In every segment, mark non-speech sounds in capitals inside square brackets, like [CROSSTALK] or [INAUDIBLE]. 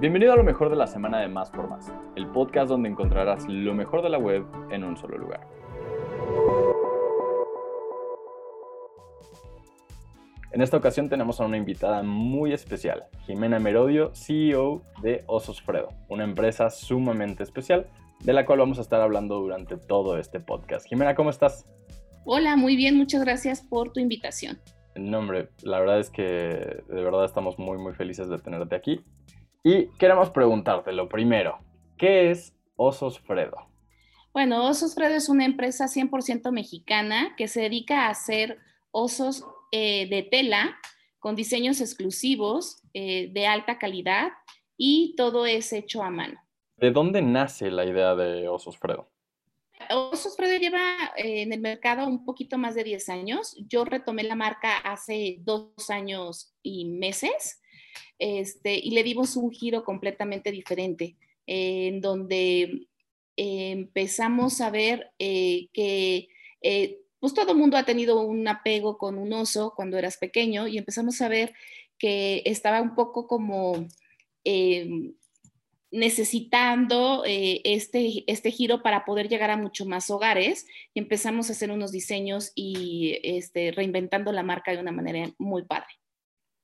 Bienvenido a lo mejor de la semana de Más por Más, el podcast donde encontrarás lo mejor de la web en un solo lugar. En esta ocasión tenemos a una invitada muy especial, Jimena Merodio, CEO de Osos Fredo, una empresa sumamente especial de la cual vamos a estar hablando durante todo este podcast. Jimena, ¿cómo estás? Hola, muy bien, muchas gracias por tu invitación. No, hombre, la verdad es que de verdad estamos muy, muy felices de tenerte aquí. Y queremos preguntarte lo primero, ¿qué es Osos Fredo? Bueno, Osos Fredo es una empresa 100% mexicana que se dedica a hacer osos eh, de tela con diseños exclusivos eh, de alta calidad y todo es hecho a mano. ¿De dónde nace la idea de Osos Fredo? Osos Fredo lleva eh, en el mercado un poquito más de 10 años. Yo retomé la marca hace dos años y meses este, y le dimos un giro completamente diferente, en donde empezamos a ver eh, que eh, pues todo el mundo ha tenido un apego con un oso cuando eras pequeño y empezamos a ver que estaba un poco como necesitando eh, este, este giro para poder llegar a mucho más hogares y empezamos a hacer unos diseños y este, reinventando la marca de una manera muy padre.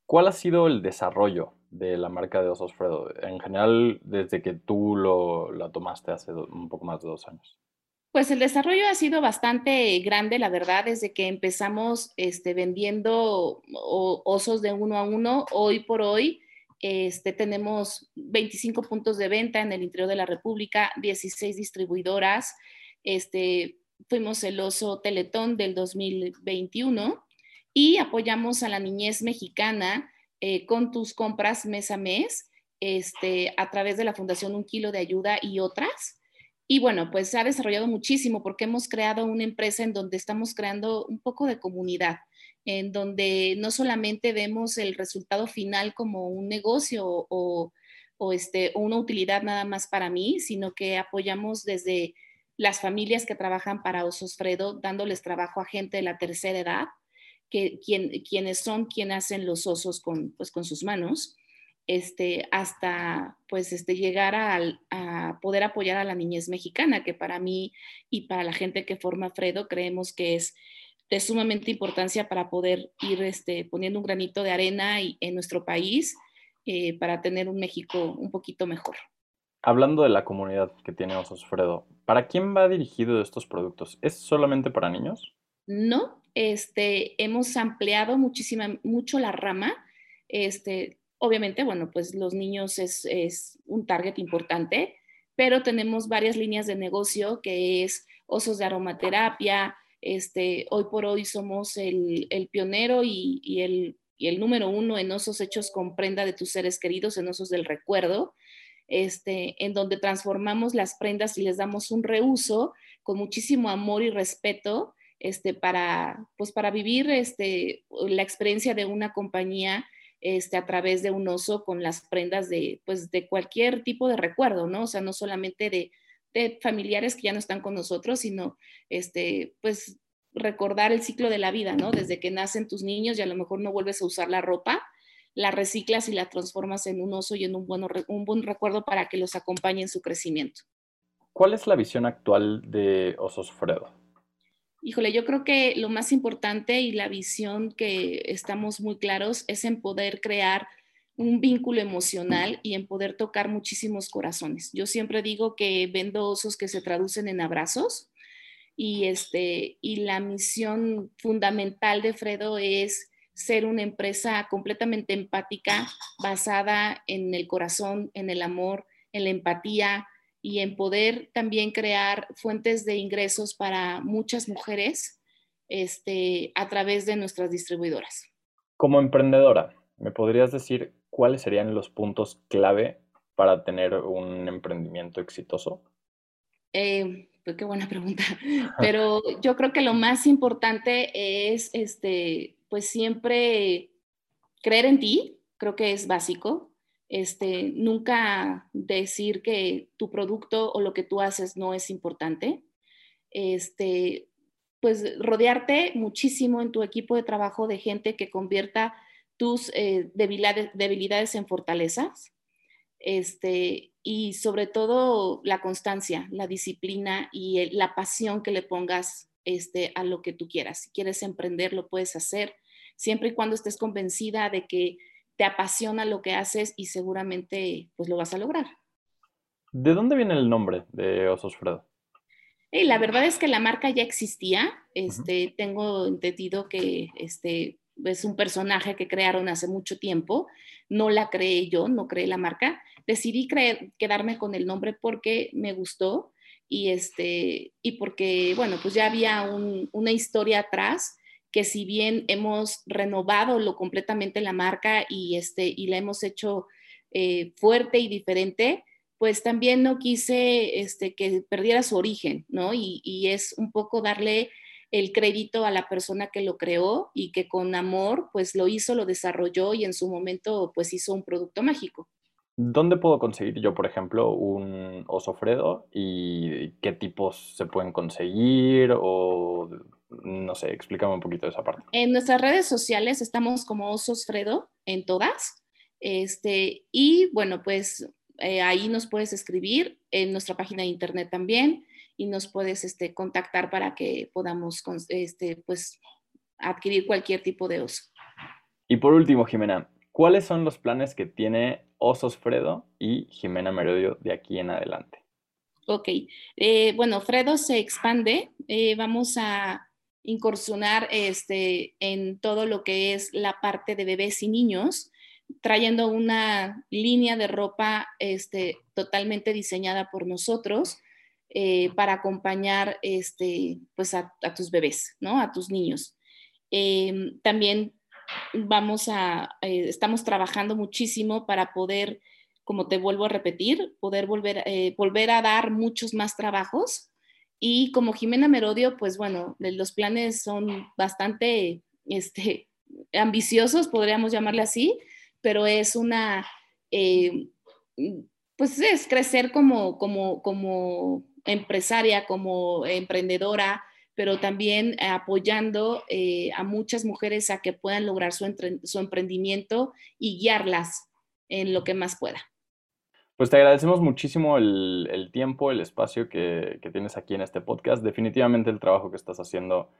¿Cuál ha sido el desarrollo de la marca de Osos Fredo? En general, desde que tú lo, la tomaste hace un poco más de dos años. Pues el desarrollo ha sido bastante grande, la verdad, desde que empezamos este, vendiendo osos de uno a uno. Hoy por hoy este, tenemos 25 puntos de venta en el interior de la República, 16 distribuidoras. Este, fuimos el oso Teletón del 2021 y apoyamos a la niñez mexicana eh, con tus compras mes a mes este, a través de la Fundación Un Kilo de Ayuda y otras. Y bueno, pues se ha desarrollado muchísimo porque hemos creado una empresa en donde estamos creando un poco de comunidad, en donde no solamente vemos el resultado final como un negocio o, o este, una utilidad nada más para mí, sino que apoyamos desde las familias que trabajan para Osos Fredo, dándoles trabajo a gente de la tercera edad, que, quienes son quienes hacen los osos con, pues, con sus manos, este, hasta pues, este, llegar a, poder apoyar a la niñez mexicana, que para mí y para la gente que forma Fredo creemos que es de sumamente importancia para poder ir este, poniendo un granito de arena en nuestro país eh, para tener un México un poquito mejor. Hablando de la comunidad que tiene Osos Fredo, ¿para quién va dirigido estos productos? ¿Es solamente para niños? No, este, hemos ampliado muchísima, mucho la rama. Este, obviamente, bueno, pues los niños es, un target importante, pero tenemos varias líneas de negocio que es osos de aromaterapia. Este, hoy por hoy somos el, pionero y, el, y, el, número uno en osos hechos con prenda de tus seres queridos, en osos del recuerdo, este, en donde transformamos las prendas y les damos un reuso con muchísimo amor y respeto este, para, pues para vivir este, la experiencia de una compañía este, a través de un oso con las prendas de, pues, de cualquier tipo de recuerdo, ¿no? O sea, no solamente de, familiares que ya no están con nosotros, sino, este, pues, recordar el ciclo de la vida, ¿no? Desde que nacen tus niños y a lo mejor no vuelves a usar la ropa, la reciclas y la transformas en un oso y en un, bueno, un buen recuerdo para que los acompañe en su crecimiento. ¿Cuál es la visión actual de Osos Fredo? Híjole, yo creo que lo más importante y la visión que estamos muy claros es en poder crear un vínculo emocional y en poder tocar muchísimos corazones. Yo siempre digo que vendo osos que se traducen en abrazos y, este, y la misión fundamental de Fredo es ser una empresa completamente empática, basada en el corazón, en el amor, en la empatía, y en poder también crear fuentes de ingresos para muchas mujeres este, a través de nuestras distribuidoras. Como emprendedora, ¿me podrías decir cuáles serían los puntos clave para tener un emprendimiento exitoso? Eh, pues qué buena pregunta. [LAUGHS] Pero yo creo que lo más importante es, este, pues siempre creer en ti, creo que es básico. Este, nunca decir que tu producto o lo que tú haces no es importante. Este, pues rodearte muchísimo en tu equipo de trabajo de gente que convierta tus eh, debilidades, en fortalezas. este, y sobre todo la constancia, la disciplina y la pasión que le pongas este, a lo que tú quieras. Si quieres emprender, lo puedes hacer, siempre y cuando estés convencida de que te apasiona lo que haces y seguramente pues lo vas a lograr. ¿De dónde viene el nombre de Osos Fredo? la verdad es que la marca ya existía. Este, Tengo entendido que este, es un personaje que crearon hace mucho tiempo. No la creé yo, no creé la marca. Decidí quedarme con el nombre porque me gustó y, este, y porque, bueno, pues ya había una historia atrás que si bien hemos renovado lo completamente la marca y, este, y la hemos hecho eh, fuerte y diferente, pues también no quise este, que perdiera su origen, ¿no? Y, y, es un poco darle el crédito a la persona que lo creó y que con amor, pues lo hizo, lo desarrolló y en su momento, pues hizo un producto mágico. ¿Dónde puedo conseguir yo, por ejemplo, un oso Fredo y qué tipos se pueden conseguir o no sé, explícame un poquito esa parte. En nuestras redes sociales estamos como osos Fredo en todas. Este, y bueno, pues eh, ahí nos puedes escribir en nuestra página de internet también y nos puedes este, contactar para que podamos este, pues, adquirir cualquier tipo de oso. Y por último, Jimena, ¿cuáles son los planes que tiene Osos Fredo y Jimena Merodio de aquí en adelante? Ok, eh, bueno, Fredo se expande, eh, vamos a incursionar este, en todo lo que es la parte de bebés y niños, trayendo una línea de ropa este, totalmente diseñada por nosotros eh, para acompañar este, pues a, tus bebés, ¿no? A tus niños. también vamos a, eh, estamos trabajando muchísimo para poder, como te vuelvo a repetir, poder volver, eh, volver a dar muchos más trabajos. Y como Jimena Merodio, pues bueno, los planes son bastante este, ambiciosos, podríamos llamarle así, pero es una, eh, pues es crecer como, como, como empresaria, como emprendedora, pero también apoyando eh, a muchas mujeres a que puedan lograr su, emprendimiento y guiarlas en lo que más pueda. Pues te agradecemos muchísimo el, tiempo, el espacio que, tienes aquí en este podcast. Definitivamente el trabajo que estás haciendo,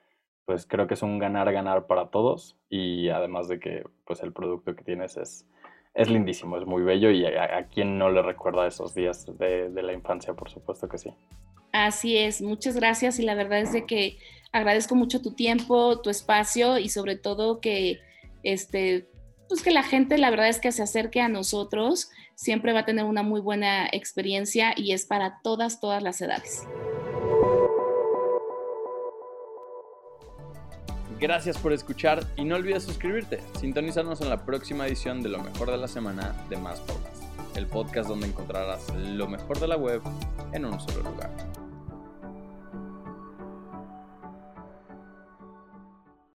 pues creo que es un ganar-ganar para todos y además de que pues el producto que tienes es, es lindísimo, es muy bello y a, quien no le recuerda esos días de, de la infancia, por supuesto que sí. Así es, muchas gracias y la verdad es de que agradezco mucho tu tiempo, tu espacio y sobre todo que este pues que la gente la verdad es que se acerque a nosotros, siempre va a tener una muy buena experiencia y es para todas todas las edades. Gracias por escuchar y no olvides suscribirte. Sintonizarnos en la próxima edición de Lo mejor de la semana de Más Podcast, el podcast donde encontrarás lo mejor de la web en un solo lugar.